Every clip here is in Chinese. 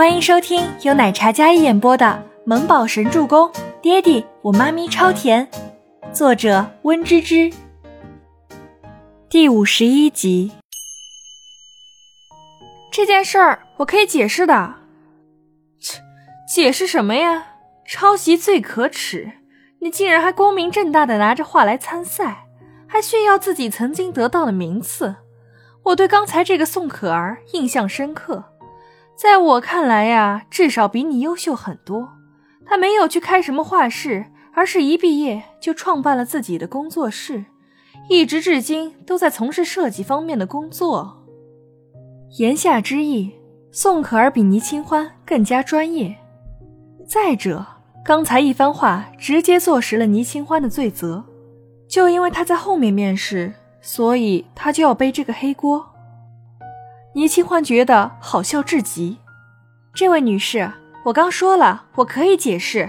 欢迎收听由奶茶嘉一演播的《萌宝神助攻》，爹地我妈咪超甜，作者温芝芝。第五十一集。这件事儿我可以解释的。切，解释什么呀？抄袭最可耻，你竟然还光明正大的拿着画来参赛，还炫耀自己曾经得到的名次。我对刚才这个宋可儿印象深刻。在我看来呀，至少比你优秀很多。他没有去开什么画室，而是一毕业就创办了自己的工作室，一直至今都在从事设计方面的工作。言下之意，宋可儿比倪清欢更加专业。再者，刚才一番话直接坐实了倪清欢的罪责，就因为他在后面面试，所以他就要背这个黑锅。倪清欢觉得好笑至极。这位女士，我刚说了，我可以解释，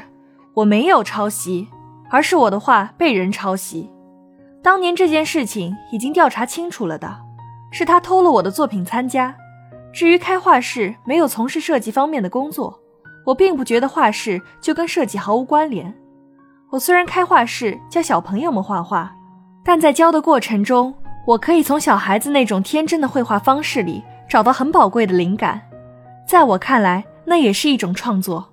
我没有抄袭，而是我的画被人抄袭。当年这件事情已经调查清楚了的，是他偷了我的作品参加。至于开画室，没有从事设计方面的工作，我并不觉得画室就跟设计毫无关联。我虽然开画室教小朋友们画画，但在教的过程中，我可以从小孩子那种天真的绘画方式里。找到很宝贵的灵感，在我看来，那也是一种创作。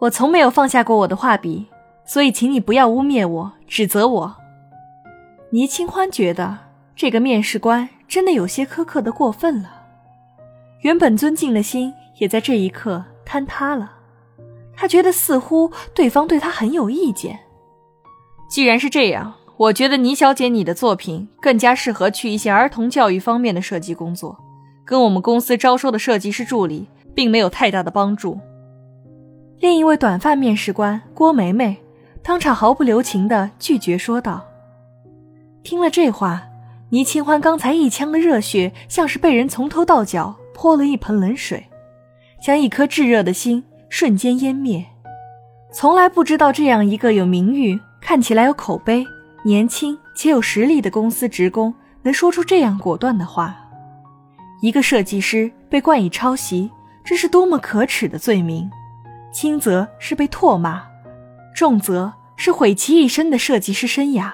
我从没有放下过我的画笔，所以请你不要污蔑我、指责我。倪清欢觉得这个面试官真的有些苛刻的过分了，原本尊敬的心也在这一刻坍塌了。他觉得似乎对方对他很有意见。既然是这样，我觉得倪小姐你的作品更加适合去一些儿童教育方面的设计工作。跟我们公司招收的设计师助理并没有太大的帮助。另一位短发面试官郭梅梅当场毫不留情地拒绝说道。听了这话，倪清欢刚才一腔的热血像是被人从头到脚泼了一盆冷水，将一颗炙热的心瞬间湮灭。从来不知道这样一个有名誉、看起来有口碑、年轻且有实力的公司职工能说出这样果断的话。一个设计师被冠以抄袭，这是多么可耻的罪名！轻则是被唾骂，重则是毁其一生的设计师生涯。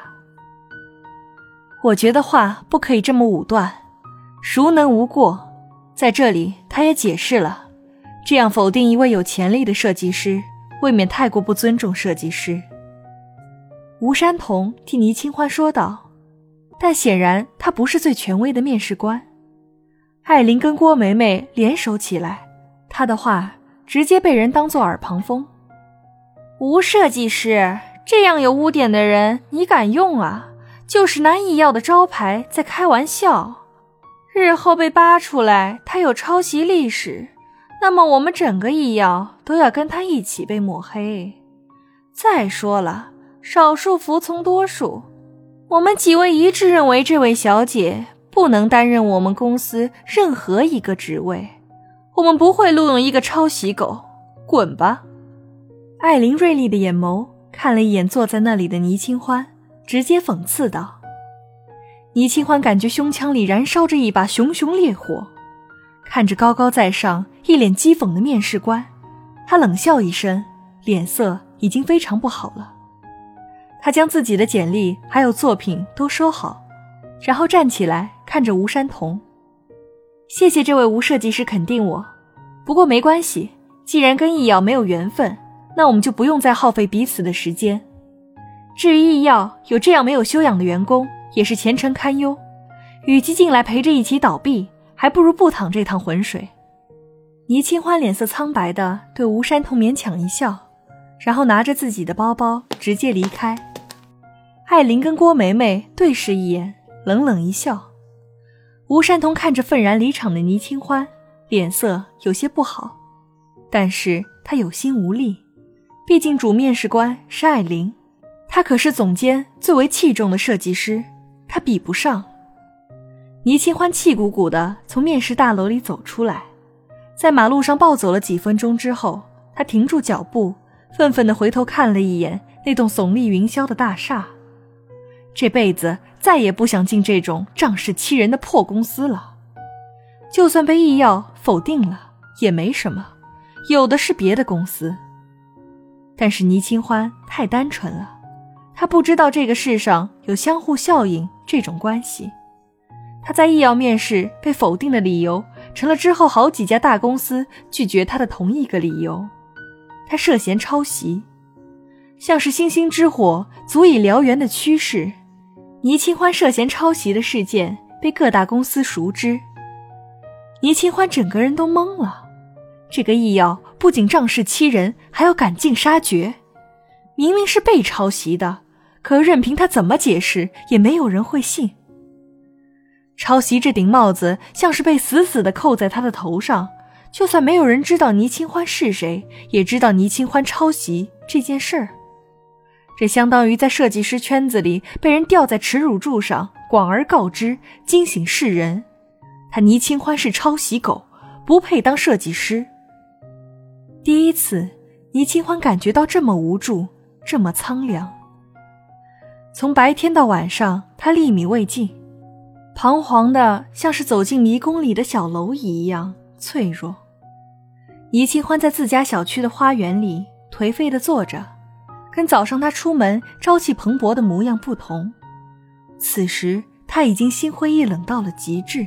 我觉得话不可以这么武断，孰能无过？在这里，他也解释了，这样否定一位有潜力的设计师，未免太过不尊重设计师。吴山童替倪清欢说道，但显然他不是最权威的面试官。艾琳跟郭梅梅联手起来，她的话直接被人当做耳旁风。吴设计师这样有污点的人，你敢用啊？就是拿易药的招牌在开玩笑。日后被扒出来他有抄袭历史，那么我们整个易药都要跟他一起被抹黑。再说了，少数服从多数，我们几位一致认为这位小姐。不能担任我们公司任何一个职位，我们不会录用一个抄袭狗，滚吧！艾琳锐利的眼眸看了一眼坐在那里的倪清欢，直接讽刺道：“倪清欢感觉胸腔里燃烧着一把熊熊烈火，看着高高在上、一脸讥讽的面试官，他冷笑一声，脸色已经非常不好了。他将自己的简历还有作品都收好。”然后站起来，看着吴山童，谢谢这位吴设计师肯定我。不过没关系，既然跟易药没有缘分，那我们就不用再耗费彼此的时间。至于易药有这样没有修养的员工，也是前程堪忧。与其进来陪着一起倒闭，还不如不淌这趟浑水。倪清欢脸色苍白的对吴山童勉强一笑，然后拿着自己的包包直接离开。艾琳跟郭梅梅对视一眼。冷冷一笑，吴山童看着愤然离场的倪清欢，脸色有些不好，但是他有心无力，毕竟主面试官是艾琳，他可是总监最为器重的设计师，他比不上。倪清欢气鼓鼓的从面试大楼里走出来，在马路上暴走了几分钟之后，他停住脚步，愤愤地回头看了一眼那栋耸立云霄的大厦。这辈子再也不想进这种仗势欺人的破公司了。就算被易药否定了也没什么，有的是别的公司。但是倪清欢太单纯了，他不知道这个世上有相互效应这种关系。他在易药面试被否定的理由，成了之后好几家大公司拒绝他的同一个理由。他涉嫌抄袭，像是星星之火足以燎原的趋势。倪清欢涉嫌抄袭的事件被各大公司熟知。倪清欢整个人都懵了，这个医药不仅仗势欺人，还要赶尽杀绝。明明是被抄袭的，可任凭他怎么解释，也没有人会信。抄袭这顶帽子像是被死死的扣在他的头上，就算没有人知道倪清欢是谁，也知道倪清欢抄袭这件事儿。这相当于在设计师圈子里被人吊在耻辱柱上，广而告之，惊醒世人。他倪清欢是抄袭狗，不配当设计师。第一次，倪清欢感觉到这么无助，这么苍凉。从白天到晚上，他粒米未进，彷徨的像是走进迷宫里的小蝼蚁一样脆弱。倪清欢在自家小区的花园里颓废的坐着，跟早上他出门朝气蓬勃的模样不同。此时他已经心灰意冷到了极致。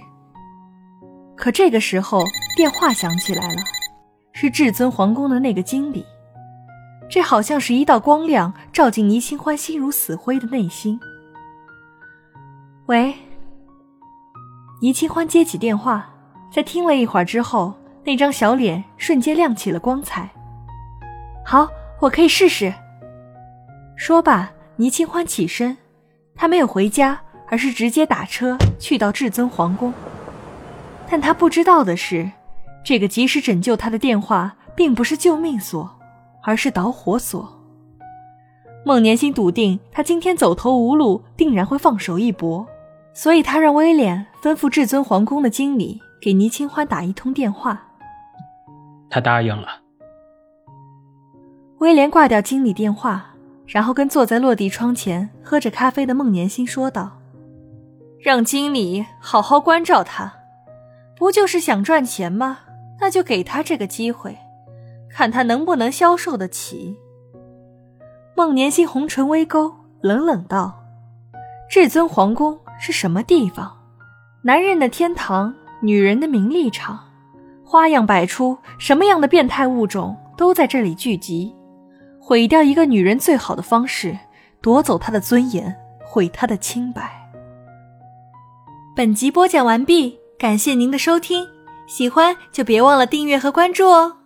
可这个时候，电话响起来了，是至尊皇宫的那个经理。这好像是一道光亮，照进倪清欢心如死灰的内心。喂，倪清欢接起电话，在听了一会儿之后，那张小脸瞬间亮起了光彩。好，我可以试试。说罢，倪清欢起身，他没有回家，而是直接打车去到至尊皇宫。但他不知道的是，这个及时拯救他的电话并不是救命锁，而是导火索。孟年星笃定他今天走投无路，定然会放手一搏，所以他让威廉吩咐至尊皇宫的经理给倪清欢打一通电话。他答应了。威廉挂掉经理电话，然后跟坐在落地窗前喝着咖啡的孟年心说道：“让经理好好关照他。”不就是想赚钱吗？那就给他这个机会，看他能不能消受得起。孟年心红唇微勾，冷冷道：“至尊皇宫是什么地方？男人的天堂，女人的名利场，花样百出，什么样的变态物种都在这里聚集。毁掉一个女人最好的方式，夺走她的尊严，毁她的清白。”本集播讲完毕。感谢您的收听，喜欢就别忘了订阅和关注哦。